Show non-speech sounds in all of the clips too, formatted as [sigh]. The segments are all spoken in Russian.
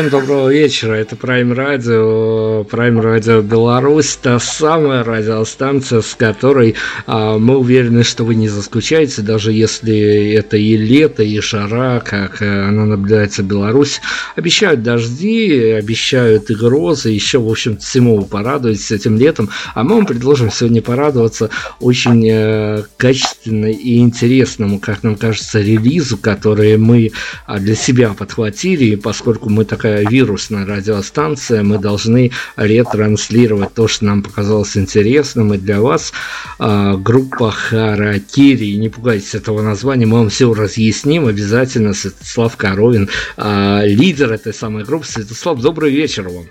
Всем доброго вечера, это Prime Radio, Prime Radio Беларусь, та самая радиостанция, с которой а, мы уверены, что вы не заскучаете, даже если это и лето, и жара, как а, она наблюдается в Беларусь. Обещают дожди, обещают и грозы, еще, в общем, всему вы порадуетесь этим летом, а мы вам предложим сегодня порадоваться очень а, качественно и интересному, как нам кажется, релизу, который мы а, для себя подхватили, поскольку мы так такая вирусная радиостанция, мы должны ретранслировать то, что нам показалось интересным, и для вас э, группа Харакири, не пугайтесь этого названия, мы вам все разъясним обязательно, Святослав Коровин, э, лидер этой самой группы. Святослав, добрый вечер вам.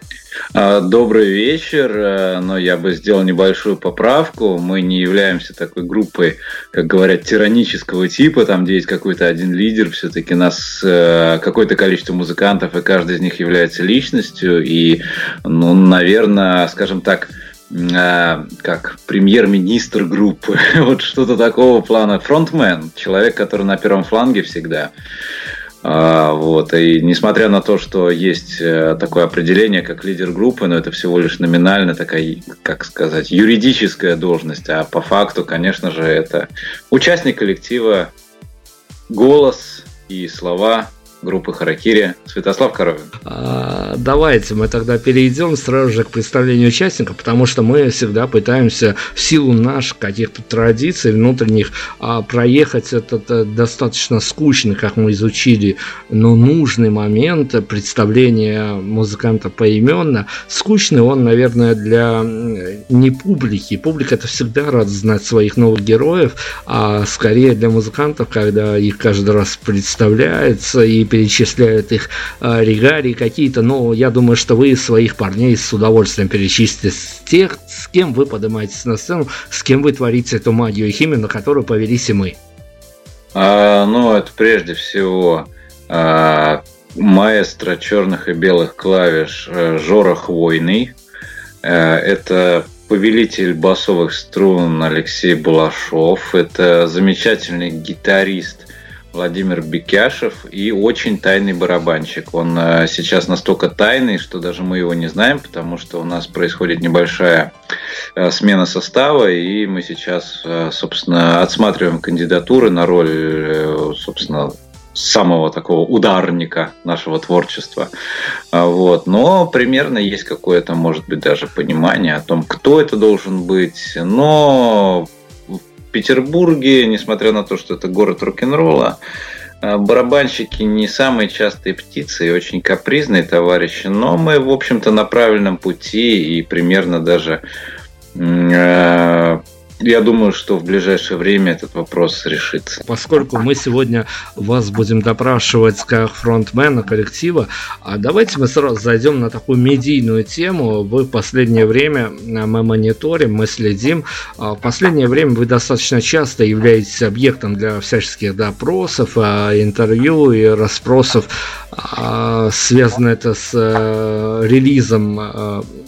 А, добрый вечер, э, но я бы сделал небольшую поправку. Мы не являемся такой группой, как говорят, тиранического типа, там, где есть какой-то один лидер, все-таки нас э, какое-то количество музыкантов, и каждый из них является личностью, и, ну, наверное, скажем так, э, как премьер-министр группы, [laughs] вот что-то такого плана, фронтмен, человек, который на первом фланге всегда. А, вот. И несмотря на то, что есть э, такое определение, как лидер группы, но это всего лишь номинально такая, как сказать, юридическая должность, а по факту, конечно же, это участник коллектива, голос и слова группы Харакири Святослав Коровин. А, давайте мы тогда перейдем сразу же к представлению участников, потому что мы всегда пытаемся в силу наших каких-то традиций внутренних а, проехать этот а, достаточно скучный, как мы изучили, но нужный момент представления музыканта поименно. Скучный он, наверное, для не публики. Публика это всегда рад знать своих новых героев, а скорее для музыкантов, когда их каждый раз представляется и перечисляют их э, регалии какие-то, но я думаю, что вы своих парней с удовольствием перечислите с тех, с кем вы поднимаетесь на сцену, с кем вы творите эту магию и химию, на которую повелись и мы. А, ну, это прежде всего а, маэстро черных и белых клавиш э, Жора Хвойный. А, это повелитель басовых струн Алексей Балашов. Это замечательный гитарист Владимир Бекяшев и очень тайный барабанщик. Он э, сейчас настолько тайный, что даже мы его не знаем, потому что у нас происходит небольшая э, смена состава, и мы сейчас, э, собственно, отсматриваем кандидатуры на роль, собственно, самого такого ударника нашего творчества. А, вот. Но примерно есть какое-то, может быть, даже понимание о том, кто это должен быть. Но Петербурге, несмотря на то, что это город рок-н-ролла, э, барабанщики не самые частые птицы и очень капризные товарищи, но мы, в общем-то, на правильном пути и примерно даже э, я думаю, что в ближайшее время этот вопрос решится. Поскольку мы сегодня вас будем допрашивать как фронтмена коллектива, а давайте мы сразу зайдем на такую медийную тему. Вы в последнее время мы мониторим, мы следим. А в последнее время вы достаточно часто являетесь объектом для всяческих допросов, а, интервью и расспросов. А, связано это с э, релизом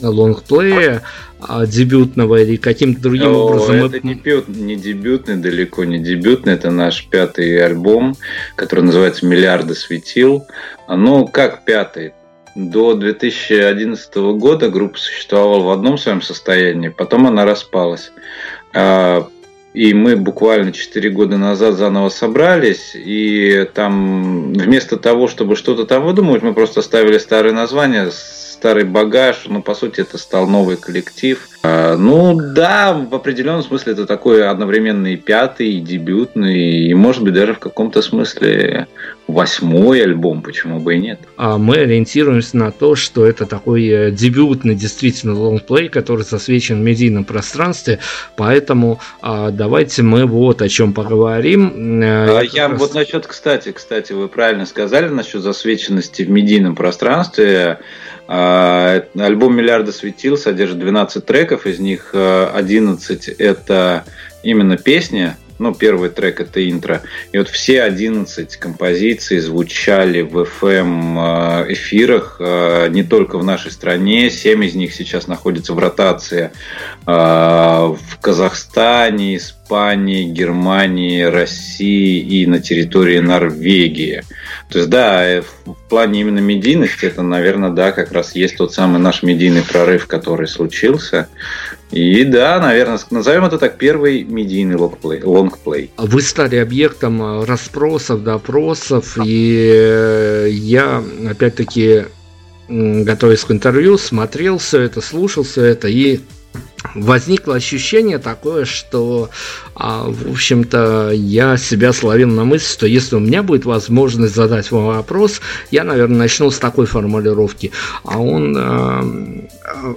лонгплея а, дебютного или каким-то другим О, образом. Это не, дебют, не дебютный, далеко не дебютный. Это наш пятый альбом, который называется «Миллиарды светил». Ну, как пятый? До 2011 года группа существовала в одном своем состоянии, потом она распалась. И мы буквально 4 года назад заново собрались, и там вместо того, чтобы что-то там выдумывать, мы просто ставили старые названия старый багаж, ну, по сути, это стал новый коллектив. А, ну, да, в определенном смысле это такой одновременный пятый, дебютный, и, может быть, даже в каком-то смысле восьмой альбом, почему бы и нет. А мы ориентируемся на то, что это такой э, дебютный действительно лонгплей, который засвечен в медийном пространстве, поэтому а, давайте мы вот о чем поговорим. Э, а я раз... вот насчет, кстати, кстати, вы правильно сказали насчет засвеченности в медийном пространстве. А, альбом «Миллиарда светил» содержит 12 треков, из них 11 э, это именно песни, ну, первый трек это интро. И вот все 11 композиций звучали в FM э, эфирах э, не только в нашей стране. 7 из них сейчас находятся в ротации в Казахстане, Испании, Германии, России и на территории Норвегии. То есть, да, э, в плане именно медийности, это, наверное, да, как раз есть тот самый наш медийный прорыв, который случился. И да, наверное, назовем это так, первый медийный лонгплей. лонгплей. Вы стали объектом э, расспросов, допросов, и э, я, опять-таки, готовясь к интервью, смотрел все это, слушал все это, и возникло ощущение такое, что, а, в общем-то, я себя словил на мысль, что если у меня будет возможность задать вам вопрос, я, наверное, начну с такой формулировки. А он а,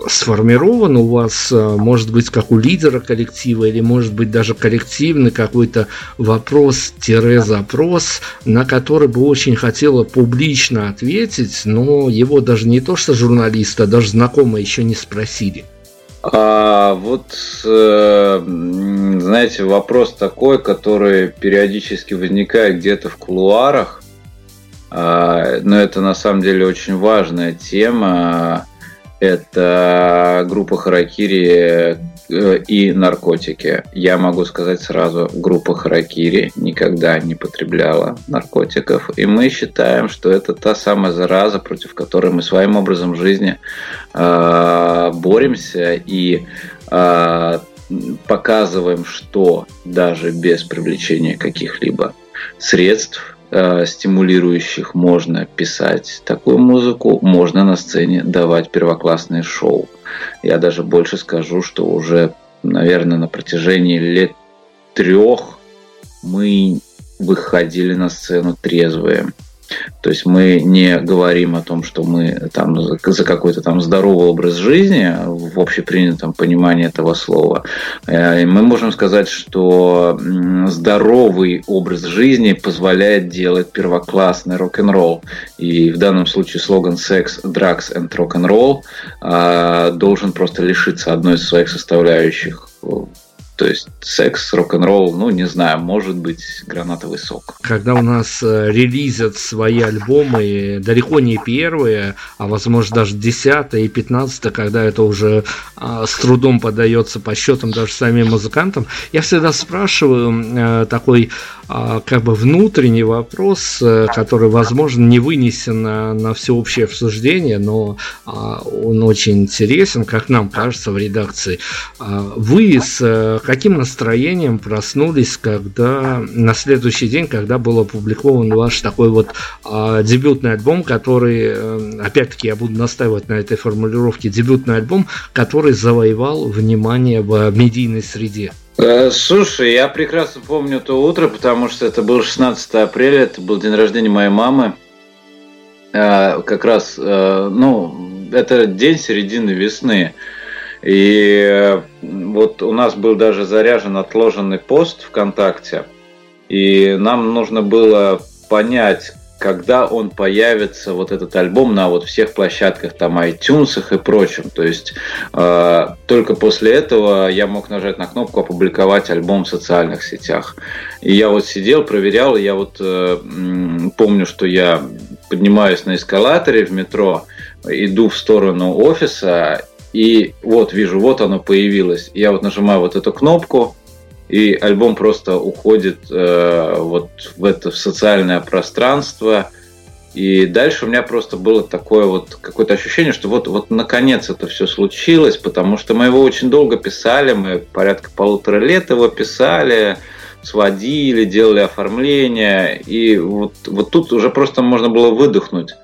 сформирован у вас, а, может быть, как у лидера коллектива, или, может быть, даже коллективный какой-то вопрос-запрос, на который бы очень хотела публично ответить, но его даже не то, что журналисты, а даже знакомые еще не спросили. А вот, э, знаете, вопрос такой, который периодически возникает где-то в кулуарах, а, но это на самом деле очень важная тема. Это группа Харакири и наркотики. Я могу сказать сразу, группа Харакири никогда не потребляла наркотиков. И мы считаем, что это та самая зараза, против которой мы своим образом жизни э, боремся и э, показываем, что даже без привлечения каких-либо средств э, стимулирующих можно писать такую музыку, можно на сцене давать первоклассные шоу. Я даже больше скажу, что уже, наверное, на протяжении лет трех мы выходили на сцену трезвые. То есть мы не говорим о том, что мы там за какой-то там здоровый образ жизни в общепринятом понимании этого слова. Э, мы можем сказать, что здоровый образ жизни позволяет делать первоклассный рок-н-ролл. И в данном случае слоган «Sex, Drugs and Rock-and-Roll» э, должен просто лишиться одной из своих составляющих то есть секс, рок-н-ролл, ну, не знаю, может быть, гранатовый сок. Когда у нас э, релизят свои альбомы, далеко не первые, а возможно даже десятые и пятнадцатые, когда это уже а, с трудом подается по счетам даже самим музыкантам, я всегда спрашиваю а, такой как бы внутренний вопрос, а, который, возможно, не вынесен на, на всеобщее обсуждение, но а, он очень интересен, как нам кажется в редакции. А, вы с каким настроением проснулись, когда на следующий день, когда был опубликован ваш такой вот а, дебютный альбом, который, э, опять-таки, я буду настаивать на этой формулировке, дебютный альбом, который завоевал внимание в медийной среде? Э, слушай, я прекрасно помню то утро, потому что это был 16 апреля, это был день рождения моей мамы. Э, как раз, ну, это день середины весны. И э, вот у нас был даже заряжен отложенный пост ВКонтакте, и нам нужно было понять, когда он появится, вот этот альбом, на вот всех площадках, там, iTunes и прочем. То есть э, только после этого я мог нажать на кнопку «Опубликовать альбом в социальных сетях». И я вот сидел, проверял, я вот э, помню, что я поднимаюсь на эскалаторе в метро, иду в сторону офиса, и вот вижу, вот оно появилось. Я вот нажимаю вот эту кнопку, и альбом просто уходит э, вот в это в социальное пространство. И дальше у меня просто было такое вот какое-то ощущение, что вот, вот наконец это все случилось, потому что мы его очень долго писали, мы порядка полутора лет его писали, сводили, делали оформление, и вот, вот тут уже просто можно было выдохнуть.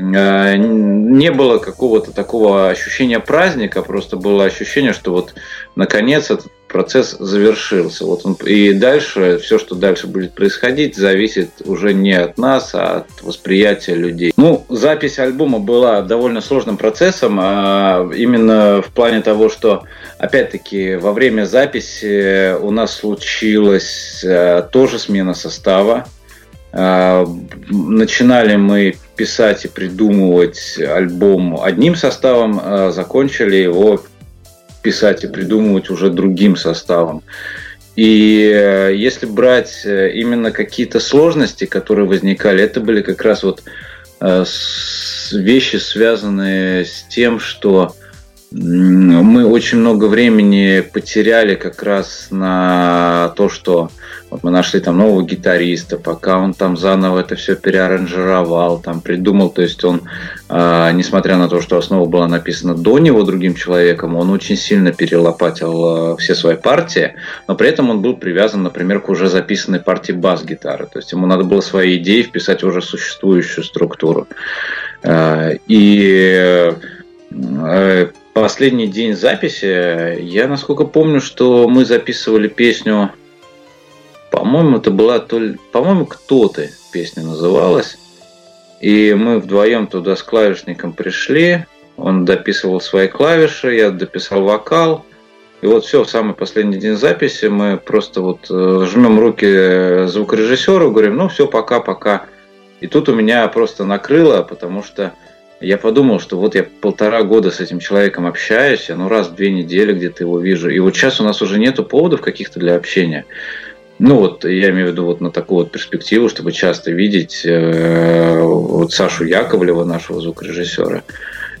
Э, не было какого-то такого ощущения праздника, просто было ощущение, что вот наконец этот процесс завершился. Вот он, и дальше, все, что дальше будет происходить, зависит уже не от нас, а от восприятия людей. Ну, запись альбома была довольно сложным процессом, а именно в плане того, что, опять-таки, во время записи у нас случилась э, тоже смена состава. Э, начинали мы писать и придумывать альбом одним составом, а закончили его писать и придумывать уже другим составом. И э, если брать э, именно какие-то сложности, которые возникали, это были как раз вот э, вещи, связанные с тем, что мы очень много времени потеряли как раз на то, что вот мы нашли там нового гитариста, пока он там заново это все переаранжировал, там придумал, то есть он, э, несмотря на то, что основа была написана до него другим человеком, он очень сильно перелопатил э, все свои партии, но при этом он был привязан, например, к уже записанной партии бас-гитары, то есть ему надо было свои идеи вписать в уже существующую структуру. Э, и э, последний день записи, я насколько помню, что мы записывали песню по-моему, это была то ли... По-моему, «Кто ты» песня называлась. И мы вдвоем туда с клавишником пришли. Он дописывал свои клавиши, я дописал вокал. И вот все, в самый последний день записи мы просто вот э, жмем руки звукорежиссеру, говорим, ну все, пока-пока. И тут у меня просто накрыло, потому что я подумал, что вот я полтора года с этим человеком общаюсь, я ну раз в две недели где-то его вижу. И вот сейчас у нас уже нету поводов каких-то для общения. Ну вот, я имею в виду вот на такую вот перспективу, чтобы часто видеть э, вот Сашу Яковлева, нашего звукорежиссера.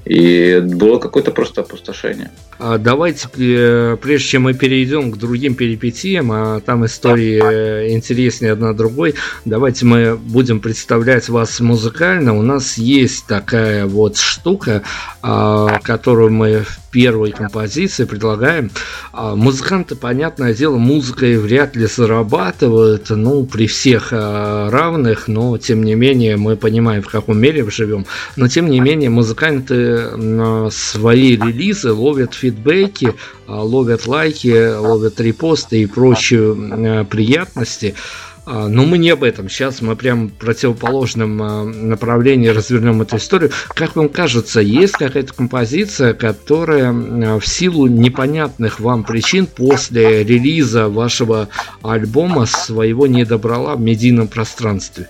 И было какое-то просто опустошение. А давайте, э, прежде чем мы перейдем к другим перипетиям, а там истории э, интереснее одна другой, давайте мы будем представлять вас музыкально. У нас есть такая вот штука, а, которую мы первой композиции предлагаем. А, музыканты, понятное дело, музыкой вряд ли зарабатывают, ну, при всех равных, но, тем не менее, мы понимаем, в каком мире живем. Но, тем не менее, музыканты свои релизы ловят фидбэки, ловят лайки, ловят репосты и прочие приятности. А, но мы не об этом. Сейчас мы прям в противоположном а, направлении развернем эту историю. Как вам кажется, есть какая-то композиция, которая а, в силу непонятных вам причин после релиза вашего альбома своего не добрала в медийном пространстве?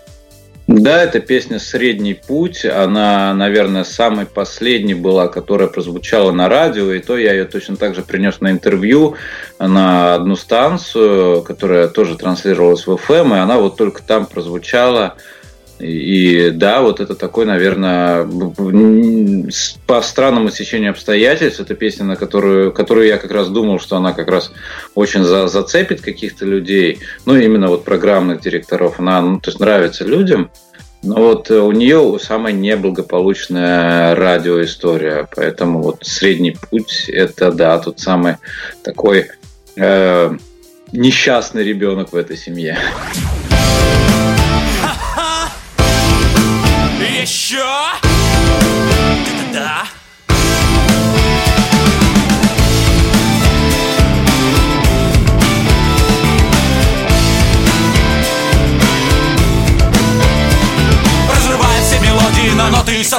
Да, это песня «Средний путь». Она, наверное, самой последней была, которая прозвучала на радио. И то я ее точно так же принес на интервью на одну станцию, которая тоже транслировалась в FM. И она вот только там прозвучала. И да, вот это такой, наверное, по странному сечению обстоятельств, это песня, на которую, которую я как раз думал, что она как раз очень за, зацепит каких-то людей, ну, именно вот программных директоров, она, ну, то есть нравится людям, но вот у нее самая неблагополучная радиоистория, поэтому вот средний путь, это, да, тут самый такой э, несчастный ребенок в этой семье. Еще? Да.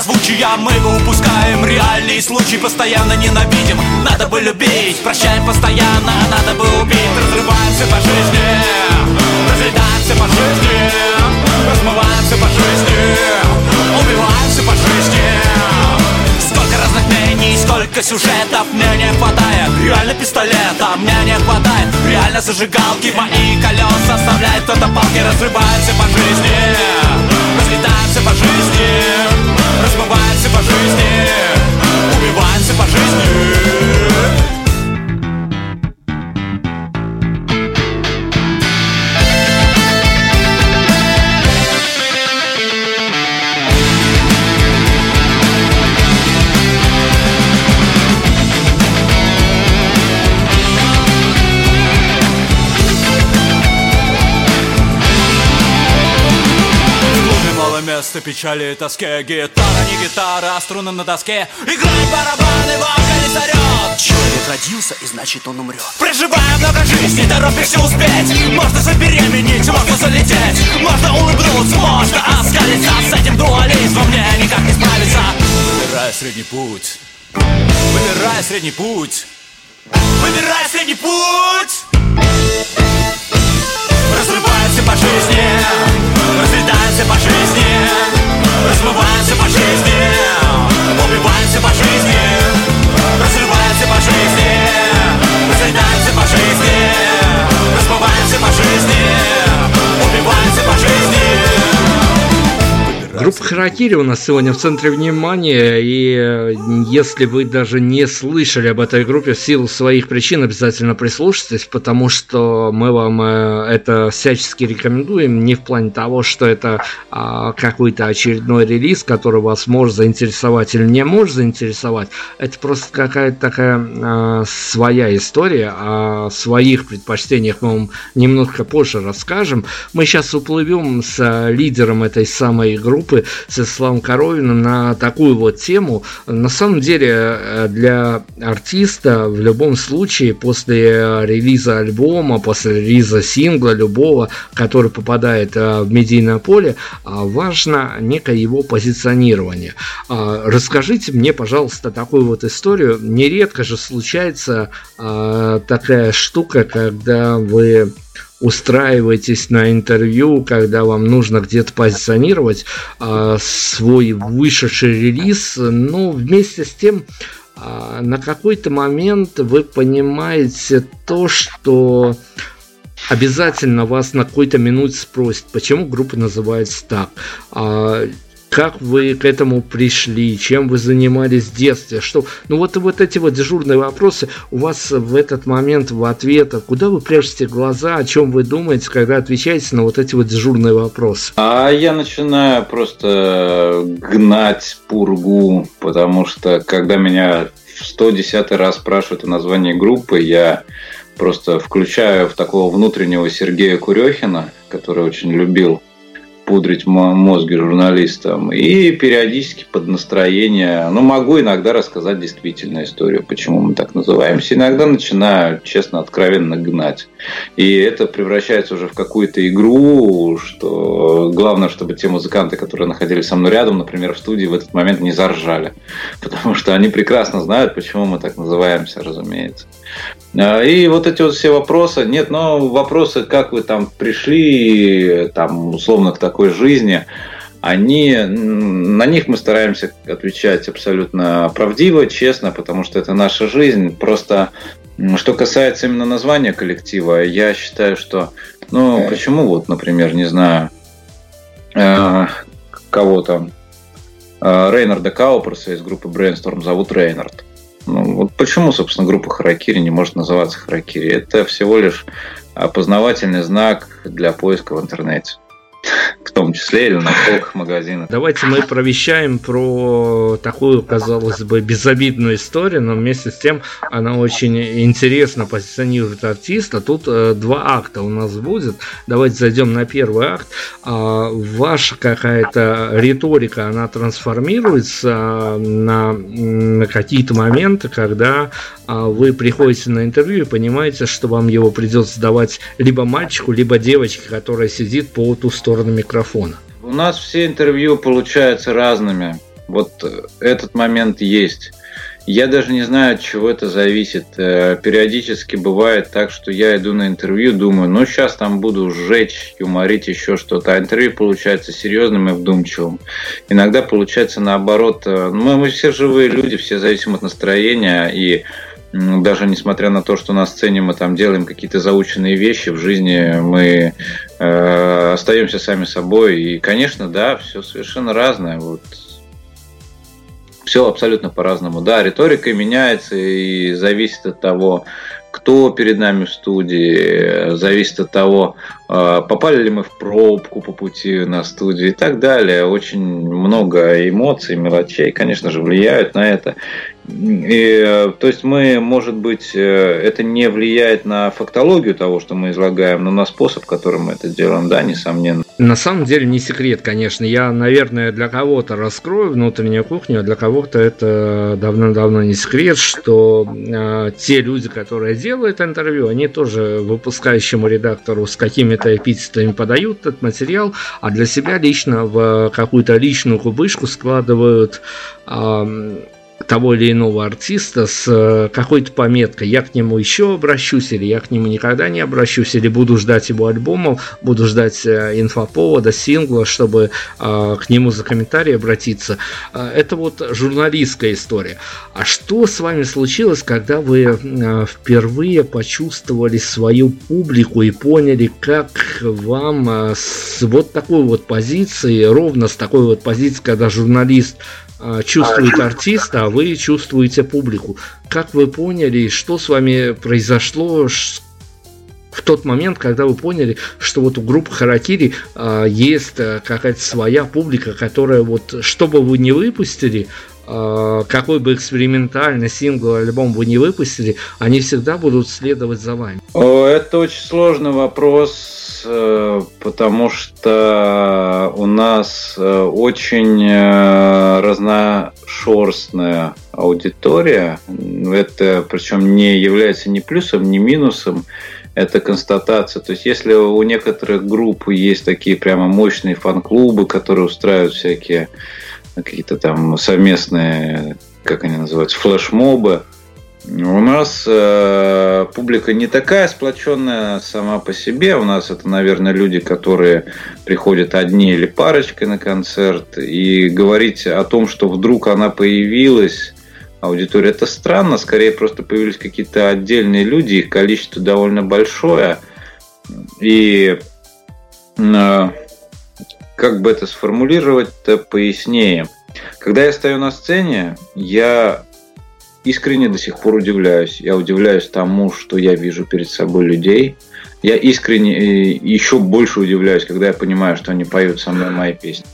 Созвучия Мы упускаем реальный случай Постоянно ненавидим, надо бы любить Прощаем постоянно, надо бы убить. Разрываемся по жизни Разлетаемся по жизни Размываемся по жизни Убиваемся по жизни разных мнений, сколько сюжетов Мне не хватает. Реально пистолета Мне не хватает. Реально зажигалки Мои колеса оставляют. Кто-то палки Разрываемся по жизни. Разлетаемся по жизни. Размываемся по жизни. Убиваемся по жизни место печали и тоске. Гитара, не гитара, а струны на доске. Играет барабаны, вокалист орет Человек родился, и значит он умрет Проживая много жизней, торопишься успеть. Можно забеременеть, можно залететь. Можно улыбнуться, можно оскалиться. С этим дуализмом мне никак не справиться. Выбирай средний путь. Выбирай средний путь. Выбирай средний путь. Разрываемся по жизни Разлетаемся по жизни Размываемся по жизни Убиваемся по жизни Разрываемся по жизни Харакири у нас сегодня в центре внимания, и э, если вы даже не слышали об этой группе в силу своих причин, обязательно прислушайтесь, потому что мы вам э, это всячески рекомендуем, не в плане того, что это а, какой-то очередной релиз, который вас может заинтересовать или не может заинтересовать, это просто какая-то такая а, своя история, о своих предпочтениях мы вам немножко позже расскажем. Мы сейчас уплывем с лидером этой самой группы с Ислам Коровиным на такую вот тему. На самом деле э, для артиста в любом случае после релиза альбома, после релиза сингла любого, который попадает э, в медийное поле, э, важно некое его позиционирование. Расскажите мне, пожалуйста, такую вот историю. Нередко же случается такая штука, когда вы устраиваетесь на интервью, когда вам нужно где-то позиционировать э, свой вышедший релиз, но вместе с тем э, на какой-то момент вы понимаете то, что обязательно вас на какой-то минуте спросят, почему группа называется так. Э, как вы к этому пришли, чем вы занимались в детстве, что, ну вот, вот эти вот дежурные вопросы у вас в этот момент в ответах, куда вы прячете глаза, о чем вы думаете, когда отвечаете на вот эти вот дежурные вопросы? А я начинаю просто гнать пургу, потому что когда меня в 110 раз спрашивают о названии группы, я просто включаю в такого внутреннего Сергея Курехина, который очень любил пудрить мозги журналистам. И периодически под настроение, ну, могу иногда рассказать действительно историю, почему мы так называемся. Иногда начинаю, честно, откровенно гнать. И это превращается уже в какую-то игру, что главное, чтобы те музыканты, которые находились со мной рядом, например, в студии, в этот момент не заржали. Потому что они прекрасно знают, почему мы так называемся, разумеется. А, и вот эти вот все вопросы, нет, но вопросы, как вы там пришли, там, условно, к такой жизни, они, на них мы стараемся отвечать абсолютно правдиво, честно, потому что это наша жизнь. Просто что касается именно названия коллектива, я считаю, что, ну, почему вот, например, не знаю, э, кого там, э, Рейнарда Кауперса из группы Brainstorm зовут Рейнард. Ну, вот почему, собственно, группа Харакири не может называться Харакири? Это всего лишь опознавательный знак для поиска в интернете [laughs] в том числе или на полках магазинов. Давайте мы провещаем про такую, казалось бы, безобидную историю, но вместе с тем она очень интересно позиционирует артиста. Тут э, два акта у нас будет. Давайте зайдем на первый акт. А, ваша какая-то риторика, она трансформируется на, на какие-то моменты, когда а, вы приходите на интервью и понимаете, что вам его придется давать либо мальчику, либо девочке, которая сидит по ту сторону микрофона. У нас все интервью получаются разными. Вот э, этот момент есть. Я даже не знаю, от чего это зависит. Э, периодически бывает так, что я иду на интервью, думаю, ну сейчас там буду сжечь, юморить, еще что-то. А интервью получается серьезным и вдумчивым. Иногда получается наоборот. Э, ну, мы все живые люди, все зависим от настроения. И даже несмотря на то, что на сцене мы там делаем какие-то заученные вещи, в жизни мы э, остаемся сами собой. И, конечно, да, все совершенно разное. Вот. Все абсолютно по-разному. Да, риторика меняется и зависит от того, кто перед нами в студии, зависит от того, э, попали ли мы в пробку по пути на студию и так далее. Очень много эмоций, мелочей, конечно же, влияют на это. И, э, то есть мы, может быть, э, это не влияет на фактологию того, что мы излагаем, но на способ, которым мы это делаем, да, несомненно. На самом деле не секрет, конечно. Я, наверное, для кого-то раскрою внутреннюю кухню, а для кого-то это давно-давно не секрет, что э, те люди, которые делают интервью, они тоже выпускающему редактору с какими-то эпитетами подают этот материал, а для себя лично в какую-то личную кубышку складывают э, того или иного артиста с э, какой-то пометкой. Я к нему еще обращусь, или я к нему никогда не обращусь, или буду ждать его альбомов, буду ждать э, инфоповода, сингла, чтобы э, к нему за комментарий обратиться. Это вот журналистская история. А что с вами случилось, когда вы впервые почувствовали свою публику и поняли, как вам с вот такой вот позиции, ровно с такой вот позиции, когда журналист чувствует артиста, а вы чувствуете публику. Как вы поняли, что с вами произошло в тот момент, когда вы поняли, что вот у группы Харакири а, есть а, какая-то своя публика, которая вот, что бы вы не выпустили, а, какой бы экспериментальный сингл, альбом вы не выпустили, они всегда будут следовать за вами. Это очень сложный вопрос Э, потому что у нас э, очень э, разношерстная аудитория. Это причем не является ни плюсом, ни минусом. Это констатация. То есть, если у некоторых групп есть такие прямо мощные фан-клубы, которые устраивают всякие какие-то там совместные, как они называются, флешмобы, у нас э, публика не такая сплоченная сама по себе. У нас это, наверное, люди, которые приходят одни или парочкой на концерт. И говорить о том, что вдруг она появилась, аудитория, это странно. Скорее, просто появились какие-то отдельные люди, их количество довольно большое. И э, как бы это сформулировать-то пояснее. Когда я стою на сцене, я искренне до сих пор удивляюсь. Я удивляюсь тому, что я вижу перед собой людей. Я искренне э, еще больше удивляюсь, когда я понимаю, что они поют со мной мои песни.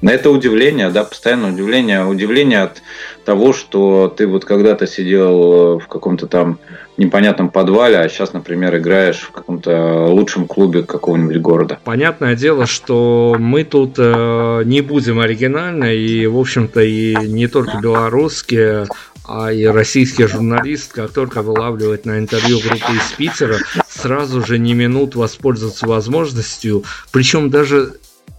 На это удивление, да, постоянное удивление. Удивление от того, что ты вот когда-то сидел в каком-то там непонятном подвале, а сейчас, например, играешь в каком-то лучшем клубе какого-нибудь города. Понятное дело, что мы тут э, не будем оригинальны, и, в общем-то, и не только белорусские, а и российский журналист, как только вылавливает на интервью группы из Питера, сразу же не минут воспользоваться возможностью, причем даже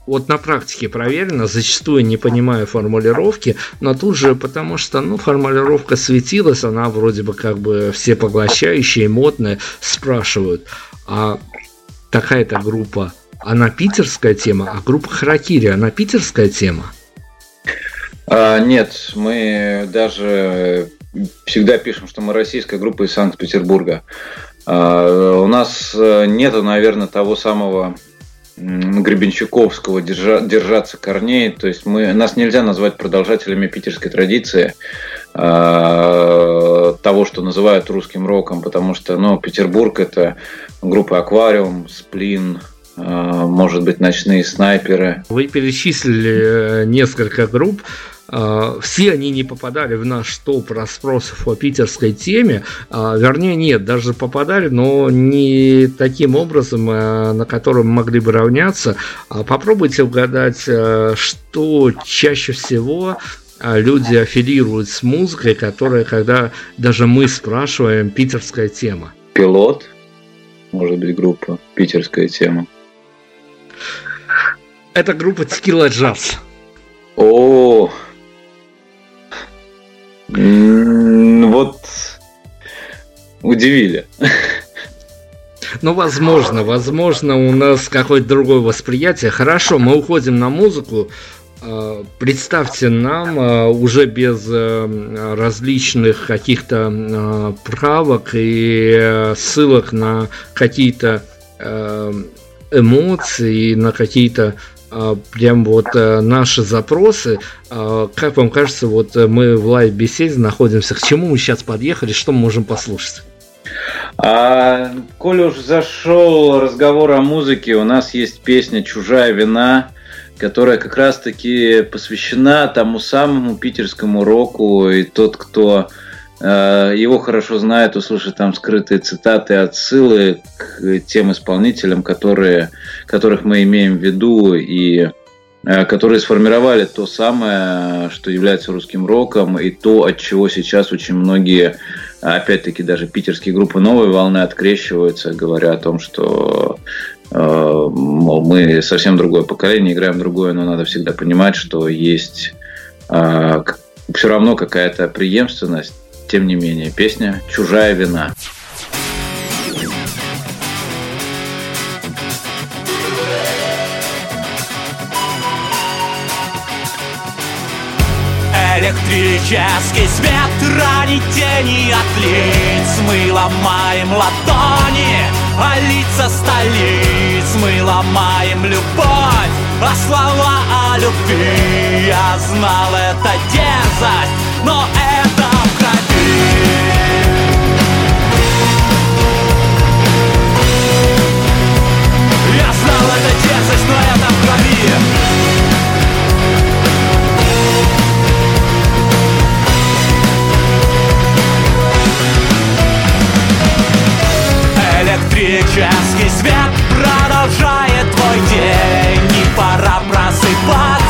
вот на практике проверено, зачастую не понимая формулировки, но тут же, потому что, ну, формулировка светилась, она вроде бы как бы все поглощающая, модная, спрашивают, а такая-то группа, она питерская тема, а группа Харакири, она питерская тема? А, нет, мы даже всегда пишем, что мы российская группа из Санкт-Петербурга. А, у нас э, нету, наверное, того самого Гребенщиковского держа, держаться корней. То есть мы, нас нельзя назвать продолжателями питерской традиции э, того, что называют русским роком, потому что ну, Петербург это группа Аквариум, Сплин, э, может быть, ночные снайперы. Вы перечислили несколько групп. А, все они не попадали в наш топ расспросов о питерской теме. А, вернее, нет, даже попадали, но не таким образом, а, на котором могли бы равняться. Попробуйте угадать, что чаще всего люди аффилируют с музыкой, которая, когда даже мы спрашиваем, питерская тема. Пилот, может быть, группа, питерская тема. Это группа Текила Джаз. О, вот удивили. Ну, возможно, возможно, у нас какое-то другое восприятие. Хорошо, мы уходим на музыку. А, представьте нам а, уже без э, различных каких-то а, правок и э, ссылок на какие-то э, эмоции, на какие-то прям вот э, наши запросы. А, как вам кажется, вот э, мы в лайв-беседе находимся, к чему мы сейчас подъехали, что мы можем послушать? А, коль уж зашел разговор о музыке, у нас есть песня «Чужая вина», которая как раз-таки посвящена тому самому питерскому року, и тот, кто его хорошо знают, услышат там скрытые цитаты, отсылы к тем исполнителям, которые, которых мы имеем в виду и э, которые сформировали то самое, что является русским роком, и то, от чего сейчас очень многие, опять-таки, даже питерские группы новой волны открещиваются, говоря о том, что э, мол, мы совсем другое поколение, играем другое, но надо всегда понимать, что есть все равно какая-то преемственность тем не менее, песня «Чужая вина». Электрический свет ранит тени от лиц. Мы ломаем ладони, а лица столиц. Мы ломаем любовь, а слова о любви. Я знал это дерзость, но это Электрический свет продолжает твой день Не пора просыпаться,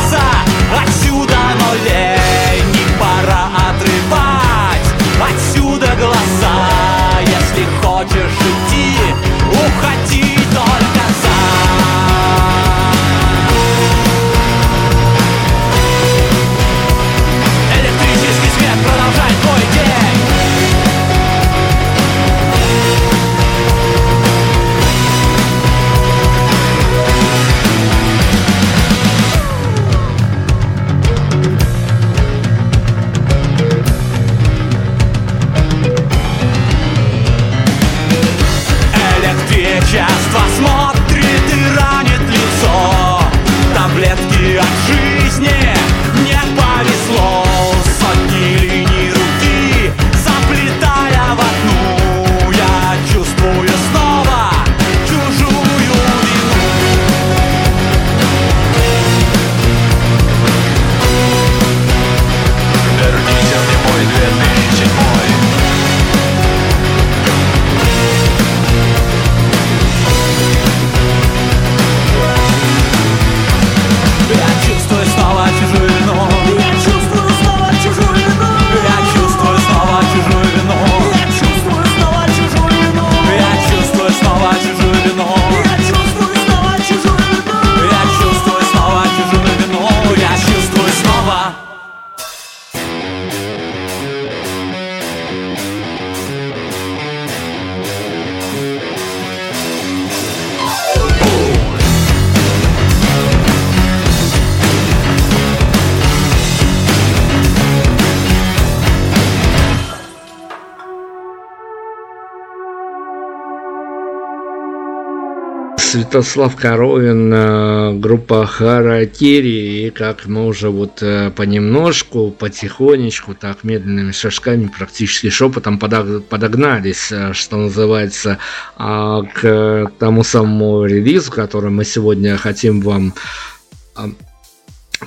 Святослав Коровин, э, группа Харакири, и как мы уже вот э, понемножку, потихонечку, так медленными шажками, практически шепотом подогнались, э, что называется, а, к тому самому релизу, который мы сегодня хотим вам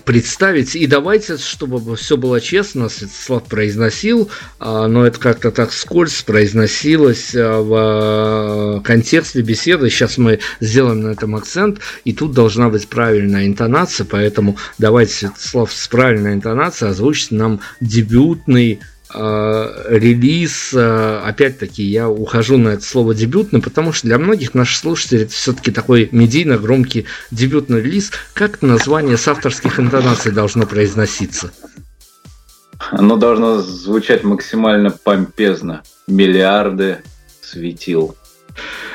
представить. И давайте, чтобы все было честно, Святослав произносил, а, но это как-то так скользь произносилось а, в контексте беседы. Сейчас мы сделаем на этом акцент, и тут должна быть правильная интонация, поэтому давайте, Святослав, с правильной интонацией озвучите нам дебютный релиз, э, опять-таки, я ухожу на это слово дебютный, потому что для многих наших слушателей это все-таки такой медийно громкий дебютный релиз. Как название с авторских интонаций должно произноситься? Оно должно звучать максимально помпезно. Миллиарды светил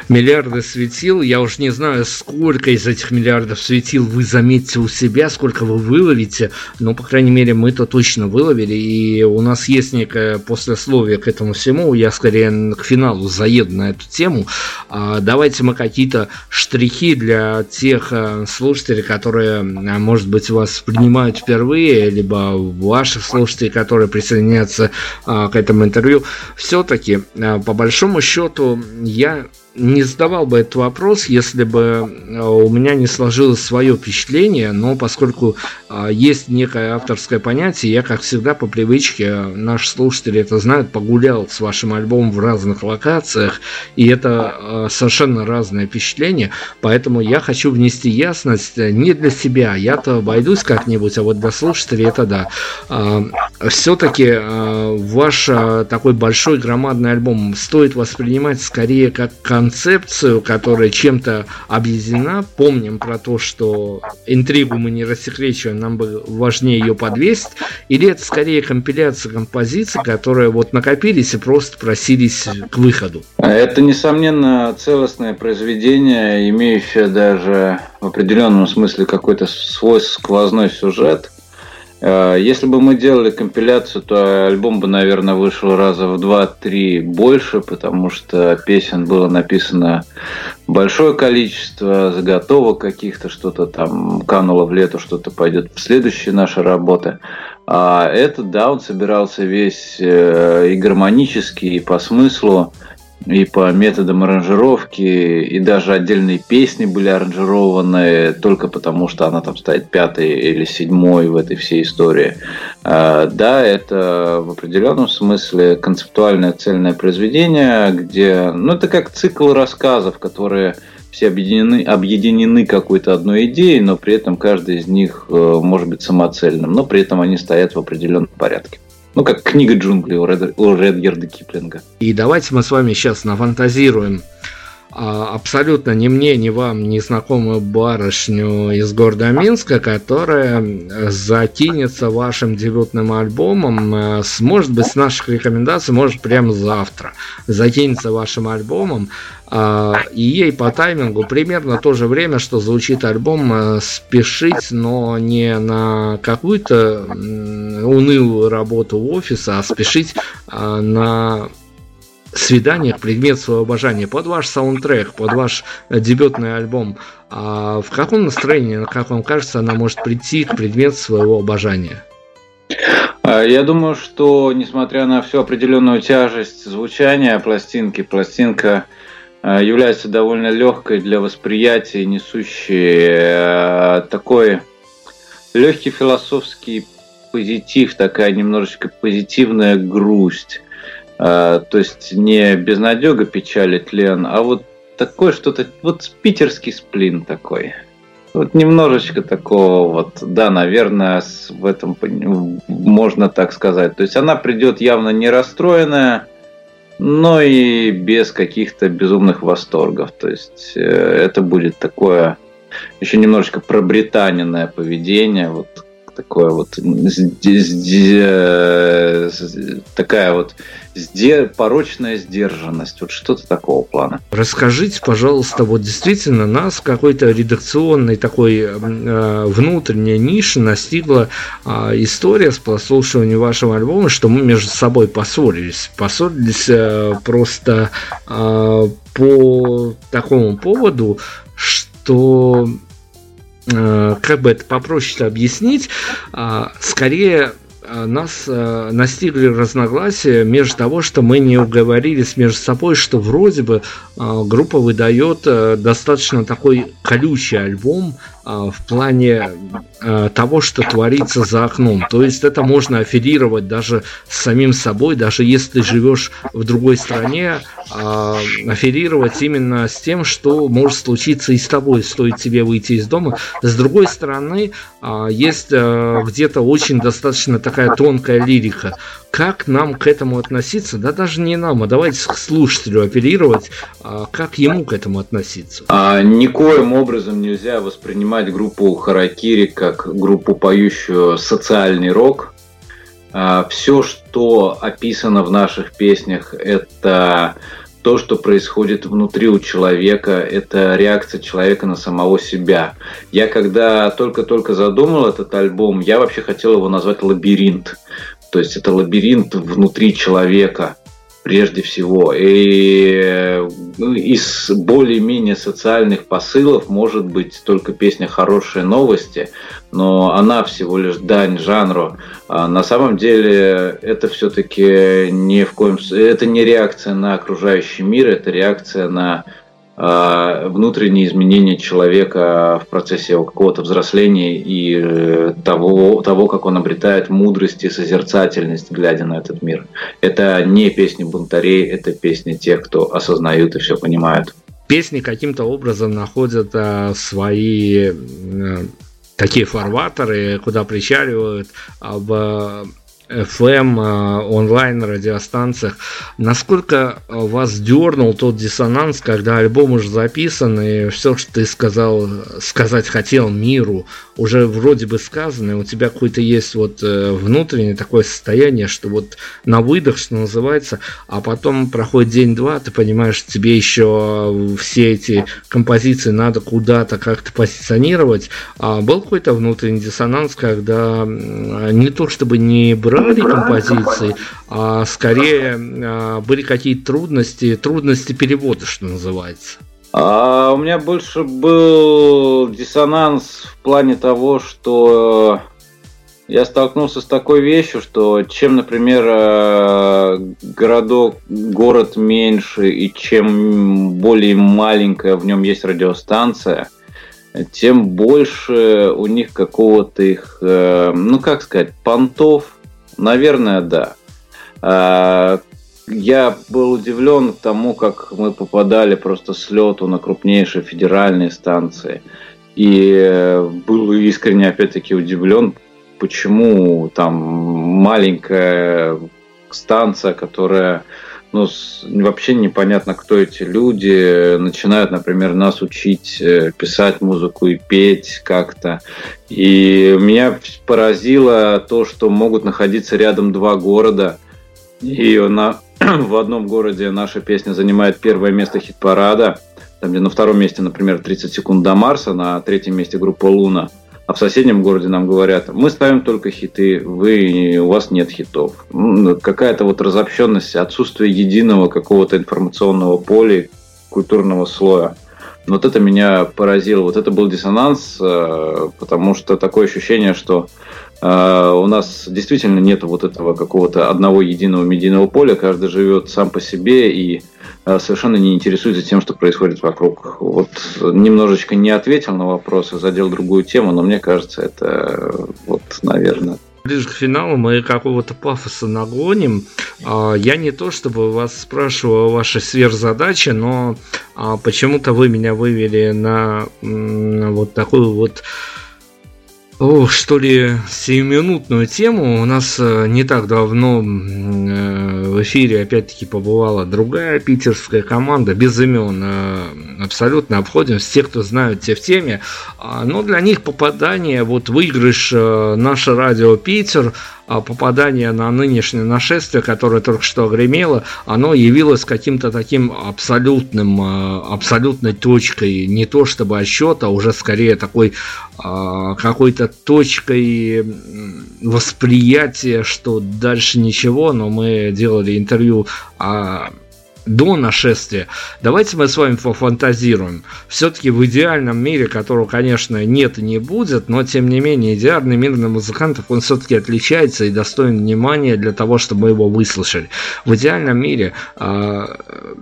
миллиарды светил. Я уж не знаю, сколько из этих миллиардов светил вы заметите у себя, сколько вы выловите, но, по крайней мере, мы то точно выловили, и у нас есть некое послесловие к этому всему. Я скорее к финалу заеду на эту тему. А, давайте мы какие-то штрихи для тех э, слушателей, которые, а, может быть, вас принимают впервые, либо ваших слушателей, которые присоединяются а, к этому интервью. Все-таки, по большому счету, я не задавал бы этот вопрос, если бы э, у меня не сложилось свое впечатление, но поскольку э, есть некое авторское понятие, я, как всегда, по привычке, наши слушатели это знают, погулял с вашим альбомом в разных локациях, и это э, совершенно разное впечатление, поэтому я хочу внести ясность не для себя, я-то обойдусь как-нибудь, а вот для слушателей это да. Все-таки ваш такой большой громадный альбом стоит воспринимать скорее как концепцию, которая чем-то объединена. Помним про то, что интригу мы не рассекречиваем, нам бы важнее ее подвесить. Или это скорее компиляция композиций, которые вот накопились и просто просились к выходу? Это, несомненно, целостное произведение, имеющее даже в определенном смысле какой-то свой сквозной сюжет – если бы мы делали компиляцию, то альбом бы, наверное, вышел раза в 2-3 больше, потому что песен было написано большое количество, заготовок каких-то, что-то там кануло в лету, что-то пойдет в следующие наши работы. А этот, да, он собирался весь э, и гармонический, и по смыслу и по методам аранжировки, и даже отдельные песни были аранжированы только потому, что она там стоит пятой или седьмой в этой всей истории. А, да, это в определенном смысле концептуальное цельное произведение, где, ну, это как цикл рассказов, которые все объединены, объединены какой-то одной идеей, но при этом каждый из них э, может быть самоцельным, но при этом они стоят в определенном порядке. Ну, как книга джунглей у, Ред, у Редгерда Киплинга. И давайте мы с вами сейчас нафантазируем а, абсолютно ни мне, ни вам не знакомую барышню из города Минска, которая закинется вашим дебютным альбомом, э, может быть, с наших рекомендаций, может, прямо завтра закинется вашим альбомом, а, и ей по таймингу примерно то же время, что звучит альбом э, «Спешить», но не на какую-то унылую работу офиса, а спешить а, на свиданиях предмет своего обожания, под ваш саундтрек, под ваш э, дебютный альбом. А в каком настроении, как вам кажется, она может прийти к предмету своего обожания? А, я думаю, что несмотря на всю определенную тяжесть звучания пластинки, пластинка Э, является довольно легкой для восприятия, несущей э, такой легкий философский позитив, такая немножечко позитивная грусть. Э, то есть не безнадега, печали, тлен, а вот такое что-то, вот питерский сплин такой. Вот немножечко такого вот, да, наверное, в этом можно так сказать. То есть она придет явно не расстроенная, но и без каких-то безумных восторгов. То есть э, это будет такое еще немножечко пробританенное поведение, вот такое вот такая вот порочная сдержанность, вот что-то такого плана. Расскажите, пожалуйста, вот действительно нас какой-то редакционной такой э, внутренней ниши настигла э, история с прослушиванием вашего альбома, что мы между собой поссорились. Поссорились э, просто э, по такому поводу, что как бы это попроще объяснить, скорее Э, нас э, настигли разногласия между того, что мы не уговорились между собой, что вроде бы э, группа выдает э, достаточно такой колючий альбом э, в плане э, того, что творится за окном. То есть это можно аффилировать даже с самим собой, даже если ты живешь в другой стране, э, аффилировать именно с тем, что может случиться и с тобой, стоит тебе выйти из дома. С другой стороны, есть где-то очень достаточно такая тонкая лирика. Как нам к этому относиться? Да даже не нам, а давайте к слушателю апеллировать, а как ему к этому относиться. А, никоим образом нельзя воспринимать группу Харакири как группу, поющую социальный рок. А, все, что описано в наших песнях, это то, что происходит внутри у человека, это реакция человека на самого себя. Я когда только-только задумал этот альбом, я вообще хотел его назвать «Лабиринт». То есть это лабиринт внутри человека прежде всего. И ну, из более-менее социальных посылов может быть только песня «Хорошие новости», но она всего лишь дань жанру. А на самом деле это все-таки не в коем... Это не реакция на окружающий мир, это реакция на внутренние изменения человека в процессе его какого-то взросления и э, того, того, как он обретает мудрость и созерцательность, глядя на этот мир. Это не песни бунтарей, это песни тех, кто осознают и все понимают. Песни каким-то образом находят а, свои такие фарватеры, куда причаливают в FM э, онлайн радиостанциях. Насколько вас дернул тот диссонанс, когда альбом уже записан, и все, что ты сказал, сказать хотел миру, уже вроде бы сказано, и у тебя какое-то есть вот э, внутреннее такое состояние, что вот на выдох, что называется, а потом проходит день-два, ты понимаешь, тебе еще все эти композиции надо куда-то как-то позиционировать. А был какой-то внутренний диссонанс, когда не то чтобы не брать брали композиции, а скорее а, были какие-то трудности, трудности перевода, что называется. А у меня больше был диссонанс в плане того, что я столкнулся с такой вещью, что чем, например, э, городок, город меньше и чем более маленькая в нем есть радиостанция, тем больше у них какого-то их, э, ну как сказать, понтов Наверное, да. А, я был удивлен тому, как мы попадали просто с лету на крупнейшие федеральные станции. И э, был искренне, опять-таки, удивлен, почему там маленькая станция, которая ну, вообще непонятно, кто эти люди, начинают, например, нас учить э, писать музыку и петь как-то. И меня поразило то, что могут находиться рядом два города, и на, [clears throat] в одном городе наша песня занимает первое место хит-парада, там, где на втором месте, например, 30 секунд до Марса, на третьем месте группа Луна – а в соседнем городе нам говорят, мы ставим только хиты, вы, у вас нет хитов. Ну, какая-то вот разобщенность, отсутствие единого какого-то информационного поля, культурного слоя. Вот это меня поразило. Вот это был диссонанс, э, потому что такое ощущение, что э, у нас действительно нет вот этого какого-то одного единого медийного поля, каждый живет сам по себе и совершенно не интересуется тем, что происходит вокруг. Вот немножечко не ответил на вопрос и задел другую тему, но мне кажется, это вот, наверное, Ближе к финалу мы какого-то пафоса нагоним. А, я не то чтобы вас спрашивал о вашей сверхзадаче, но а, почему-то вы меня вывели на вот такую вот что ли, сиюминутную тему. У нас э, не так давно э, в эфире опять-таки побывала другая питерская команда, без имен э, абсолютно обходимся. Те, кто знают, те в теме. А, но для них попадание, вот выигрыш наше радио Питер – а попадание на нынешнее нашествие, которое только что гремело, оно явилось каким-то таким абсолютным, а, абсолютной точкой, не то чтобы отсчета, а уже скорее такой а, какой-то точкой восприятия, что дальше ничего, но мы делали интервью до нашествия. Давайте мы с вами пофантазируем. Все-таки в идеальном мире, которого, конечно, нет и не будет, но тем не менее идеальный мир на музыкантов, он все-таки отличается и достоин внимания для того, чтобы мы его выслушали. В идеальном мире, а,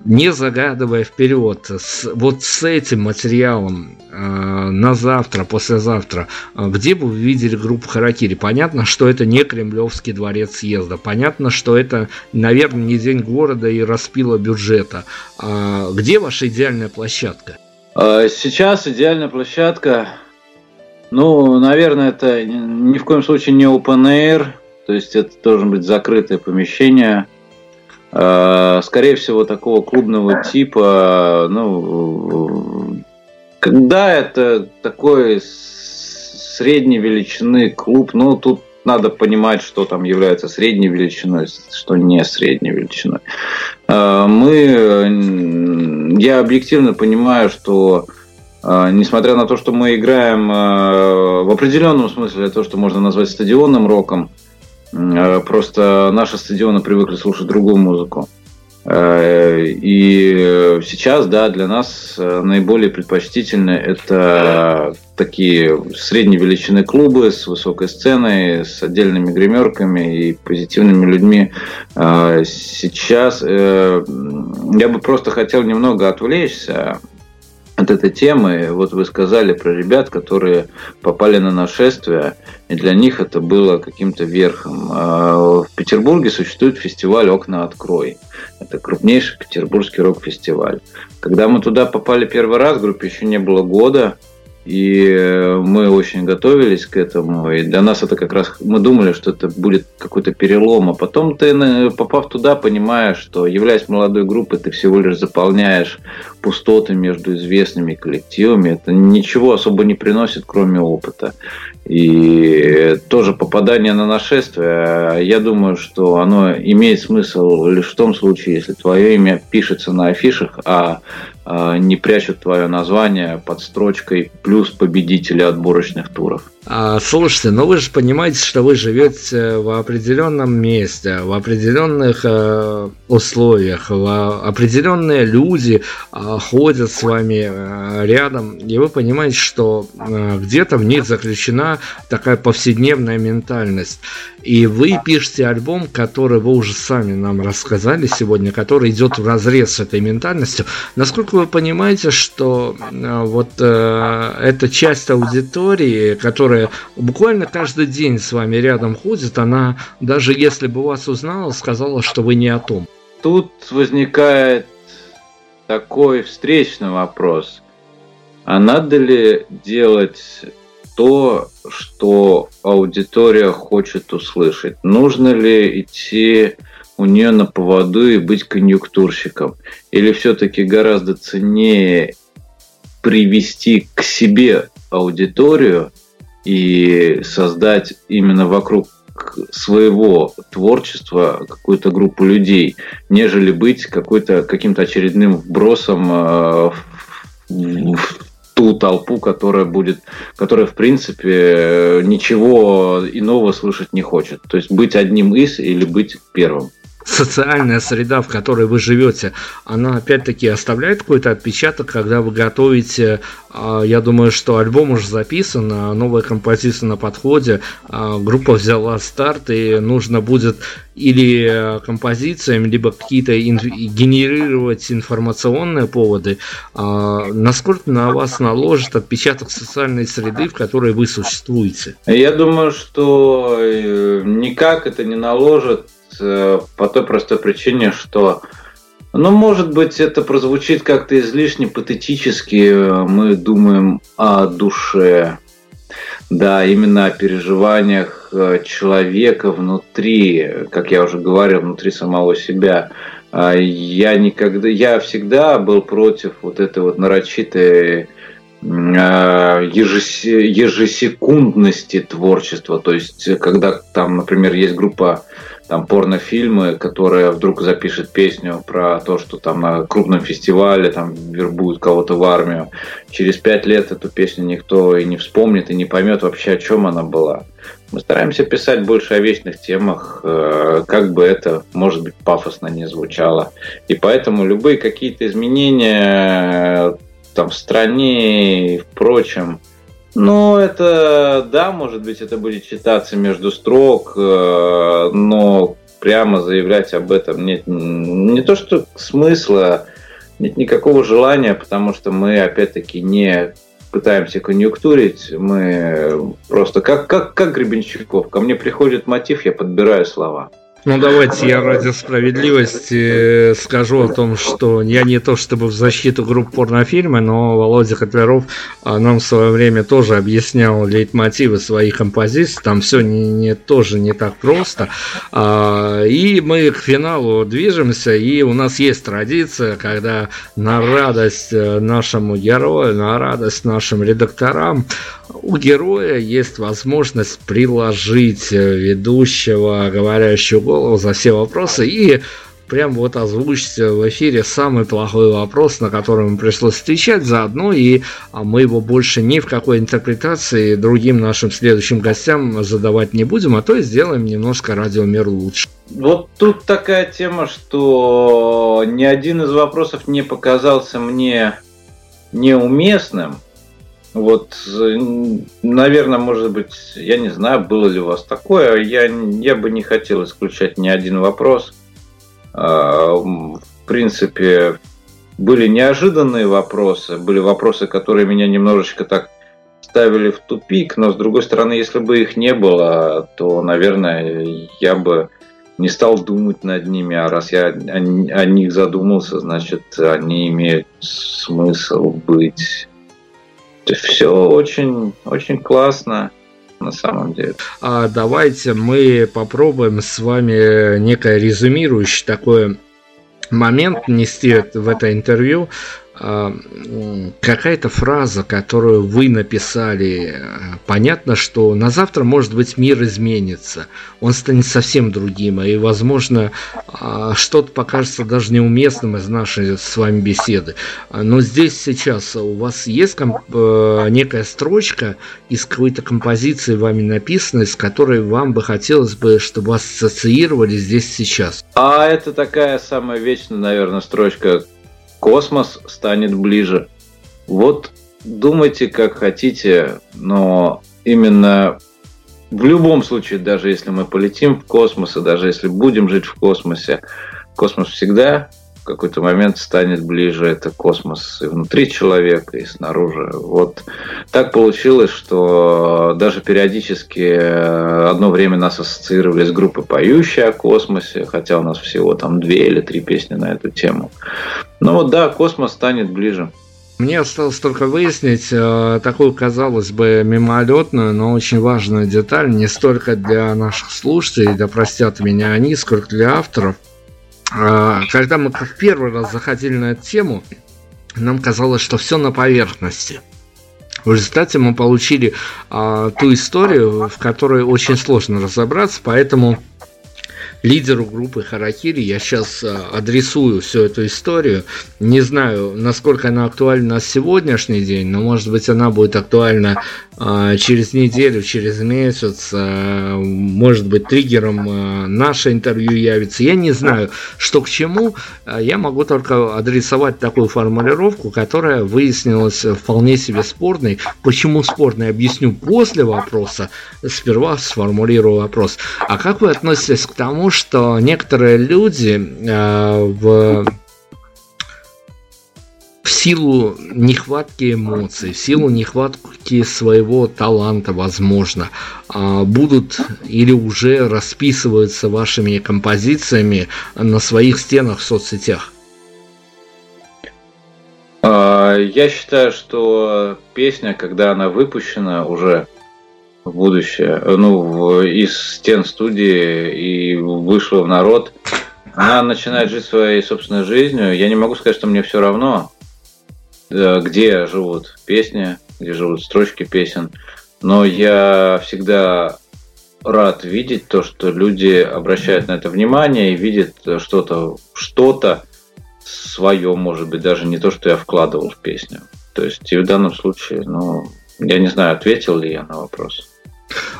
не загадывая вперед, вот с этим материалом на завтра, послезавтра, а, где бы вы видели группу Харакири? Понятно, что это не Кремлевский дворец съезда. Понятно, что это, наверное, не день города и распила бюджета. А где ваша идеальная площадка? А, сейчас идеальная площадка, ну, наверное, это ни в коем случае не open air, то есть это должен быть закрытое помещение. Скорее всего, такого клубного типа, ну, когда это такой средней величины клуб, ну, тут надо понимать, что там является средней величиной, что не средней величиной. А, мы, я объективно понимаю, что а, несмотря на то, что мы играем а, в определенном смысле то, что можно назвать стадионным роком, просто наши стадионы привыкли слушать другую музыку. И сейчас, да, для нас наиболее предпочтительны это такие средней величины клубы с высокой сценой, с отдельными гримерками и позитивными людьми. А, сейчас э, я бы просто хотел немного отвлечься от этой темы. Вот вы сказали про ребят, которые попали на нашествие, и для них это было каким-то верхом. А, в Петербурге существует фестиваль «Окна открой». Это крупнейший петербургский рок-фестиваль. Когда мы туда попали первый раз, группе еще не было года – и э, мы очень готовились к этому. И для нас это как раз... Мы думали, что это будет какой-то перелом. А потом ты, попав туда, понимаешь, что, являясь молодой группой, ты всего лишь заполняешь пустоты между известными коллективами. Это ничего особо не приносит, кроме опыта. И тоже попадание на нашествие, я думаю, что оно имеет смысл лишь в том случае, если твое имя пишется на афишах, а а, не прячут твое название под строчкой плюс победители отборочных туров. А, слушайте, ну вы же понимаете, что вы живете в определенном месте, в определенных э, условиях, в, определенные люди э, ходят с вами э, рядом, и вы понимаете, что э, где-то в них заключена такая повседневная ментальность. И вы пишете альбом, который вы уже сами нам рассказали сегодня, который идет в разрез с этой ментальностью. Насколько вы понимаете, что э, вот э, эта часть аудитории, которая которая буквально каждый день с вами рядом ходит, она даже если бы вас узнала, сказала, что вы не о том. Тут возникает такой встречный вопрос. А надо ли делать то, что аудитория хочет услышать? Нужно ли идти у нее на поводу и быть конъюнктурщиком? Или все-таки гораздо ценнее привести к себе аудиторию и создать именно вокруг своего творчества какую-то группу людей, нежели быть какой-то каким-то очередным вбросом э, в ту толпу, которая будет, которая в принципе ничего иного слышать не хочет. То есть быть одним из или быть первым социальная среда, в которой вы живете, она опять-таки оставляет какой-то отпечаток, когда вы готовите, а, я думаю, что альбом уже записан, а новая композиция на подходе, а, группа взяла старт, и нужно будет или композициями, либо какие-то генерировать информационные поводы, насколько на вас наложит отпечаток социальной среды, в которой вы существуете? Я думаю, что э, никак это не наложит Э, по той простой причине, что, ну, может быть, это прозвучит как-то излишне патетически. Мы думаем о душе, да, именно о переживаниях э, человека внутри, как я уже говорил, внутри самого себя. А я никогда, я всегда был против вот этой вот нарочитой э, ежесекундности творчества. То есть, когда там, например, есть группа там порнофильмы, которая вдруг запишет песню про то, что там на крупном фестивале там вербуют кого-то в армию. Через пять лет эту песню никто и не вспомнит, и не поймет вообще, о чем она была. Мы стараемся писать больше о вечных темах, э, как бы это, может быть, пафосно не звучало. И поэтому любые какие-то изменения там, в стране и впрочем, ну, это, да, может быть, это будет читаться между строк, э, но прямо заявлять об этом нет не то, что смысла, нет никакого желания, потому что мы, опять-таки, не пытаемся конъюнктурить, мы просто как, как, как Гребенщиков. Ко мне приходит мотив, я подбираю слова. Ну давайте я ради справедливости скажу о том, что я не то чтобы в защиту групп порнофильмы, но Володя Котляров а, нам в свое время тоже объяснял лейтмотивы своих композиций, там все не, не, тоже не так просто. А, и мы к финалу движемся, и у нас есть традиция, когда на радость э, нашему герою, на радость нашим редакторам, у героя есть возможность приложить э, ведущего, говорящего голову за все вопросы и прям вот озвучить в эфире самый плохой вопрос, на который ему пришлось отвечать заодно, и а мы его больше ни в какой интерпретации другим нашим следующим гостям задавать не будем, а то сделаем немножко радиомир лучше. Вот тут такая тема, что ни один из вопросов не показался мне неуместным, вот, наверное, может быть, я не знаю, было ли у вас такое, я, я бы не хотел исключать ни один вопрос. А, в принципе, были неожиданные вопросы, были вопросы, которые меня немножечко так ставили в тупик, но с другой стороны, если бы их не было, то, наверное, я бы не стал думать над ними, а раз я о них задумался, значит, они имеют смысл быть все очень, очень классно на самом деле. А давайте мы попробуем с вами некое резюмирующее такое момент нести в это интервью. А, какая-то фраза, которую вы написали, понятно, что на завтра, может быть, мир изменится, он станет совсем другим, и, возможно, а, что-то покажется даже неуместным из нашей с вами беседы. Но здесь сейчас у вас есть э, некая строчка из какой-то композиции вами написанной, с которой вам бы хотелось бы, чтобы вас ассоциировали здесь сейчас? А это такая самая вечная, наверное, строчка космос станет ближе. Вот думайте, как хотите, но именно в любом случае, даже если мы полетим в космос, и даже если будем жить в космосе, космос всегда в какой-то момент станет ближе. Это космос и внутри человека, и снаружи. Вот так получилось, что даже периодически э, одно время нас ассоциировали с группой «Поющая о космосе», хотя у нас всего там две или три песни на эту тему. Но вот да, космос станет ближе. Мне осталось только выяснить э, такую, казалось бы, мимолетную, но очень важную деталь, не столько для наших слушателей, да простят меня они, сколько для авторов – когда мы в первый раз заходили на эту тему, нам казалось, что все на поверхности. В результате мы получили а, ту историю, в которой очень сложно разобраться, поэтому лидеру группы Харакири. Я сейчас а, адресую всю эту историю. Не знаю, насколько она актуальна на сегодняшний день, но может быть она будет актуальна а, через неделю, через месяц. А, может быть триггером наше интервью явится. Я не знаю, что к чему. Я могу только адресовать такую формулировку, которая выяснилась вполне себе спорной. Почему спорной, объясню после вопроса. Сперва сформулирую вопрос. А как вы относитесь к тому, что некоторые люди э, в в силу нехватки эмоций, в силу нехватки своего таланта, возможно, э, будут или уже расписываются вашими композициями на своих стенах в соцсетях? А, я считаю, что песня, когда она выпущена уже в будущее, ну, из стен студии и вышла в народ, она начинает жить своей собственной жизнью. Я не могу сказать, что мне все равно, э, где живут песни, где живут строчки песен, но я всегда рад видеть то, что люди обращают на это внимание и видят что-то, что-то свое, может быть, даже не то, что я вкладывал в песню. То есть и в данном случае, ну, я не знаю, ответил ли я на вопрос.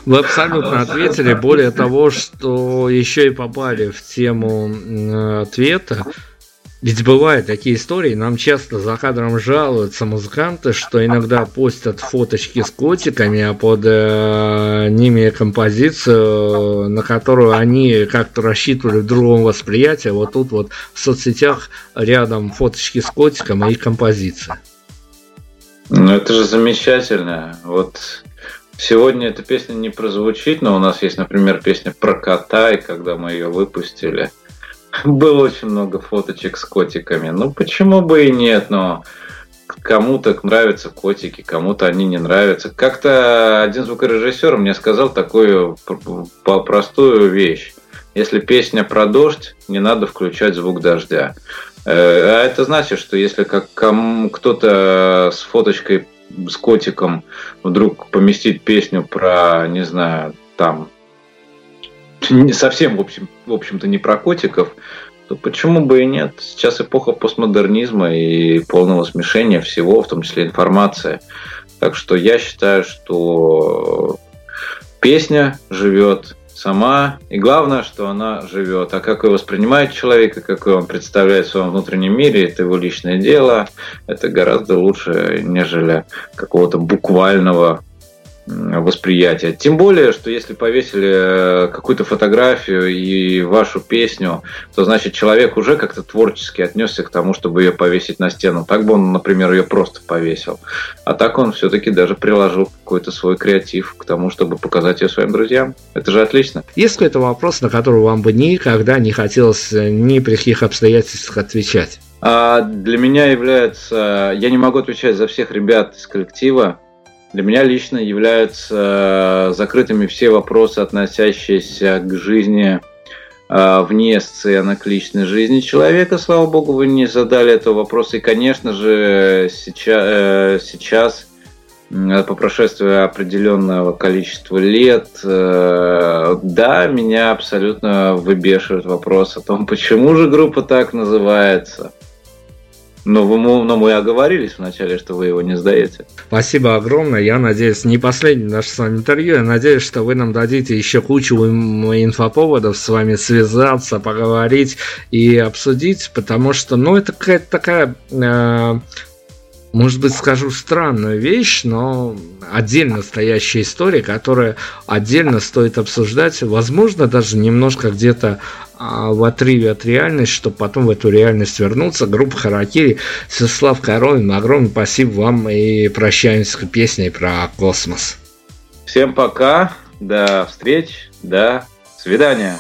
Вы абсолютно ответили. Более того, что еще и попали в тему ответа. Ведь бывают такие истории, нам часто за кадром жалуются музыканты, что иногда постят фоточки с котиками, а под э, ними композицию, на которую они как-то рассчитывали в другом восприятии. Вот тут вот в соцсетях рядом фоточки с котиком и композиция. Ну это же замечательно. Вот сегодня эта песня не прозвучит, но у нас есть, например, песня про кота, и когда мы ее выпустили – было очень много фоточек с котиками. Ну, почему бы и нет, но кому-то нравятся котики, кому-то они не нравятся. Как-то один звукорежиссер мне сказал такую простую вещь. Если песня про дождь, не надо включать звук дождя. Э, а это значит, что если как кто-то с фоточкой с котиком вдруг поместит песню про, не знаю, там не совсем, в, общем, в общем-то, не про котиков, то почему бы и нет? Сейчас эпоха постмодернизма и полного смешения всего, в том числе информации. Так что я считаю, что песня живет сама, и главное, что она живет. А как ее воспринимает человек, и как он представляет в своем внутреннем мире, это его личное дело, это гораздо лучше, нежели какого-то буквального восприятия. Тем более, что если повесили э, какую-то фотографию и вашу песню, то значит человек уже как-то творчески отнесся к тому, чтобы ее повесить на стену. Так бы он, например, ее просто повесил. А так он все-таки даже приложил какой-то свой креатив к тому, чтобы показать ее своим друзьям. Это же отлично. Есть какой-то вопрос, на который вам бы никогда не хотелось э, ни при каких обстоятельствах отвечать? А для меня является... Я не могу отвечать за всех ребят из коллектива, для меня лично являются э, закрытыми все вопросы, относящиеся к жизни э, вне сцены, к личной жизни человека. Слава богу, вы не задали этого вопроса. И, конечно же, сейчас, э, сейчас по прошествии определенного количества лет, да, меня абсолютно выбешивает вопрос о том, [laughs] почему же группа так называется. Но, вы, но мы оговорились вначале, что вы его не сдаете. Спасибо огромное. Я надеюсь, не последнее наше с вами интервью. Я надеюсь, что вы нам дадите еще кучу инфоповодов с вами связаться, поговорить и обсудить, потому что, ну, это какая-то такая э, может быть, скажу странную вещь, но отдельно стоящая история, которая отдельно стоит обсуждать, возможно, даже немножко где-то в отрыве от реальности, чтобы потом в эту реальность вернуться. Группа Харакири, Святослав Коровин, огромное спасибо вам и прощаемся с песней про космос. Всем пока, до встреч, до свидания.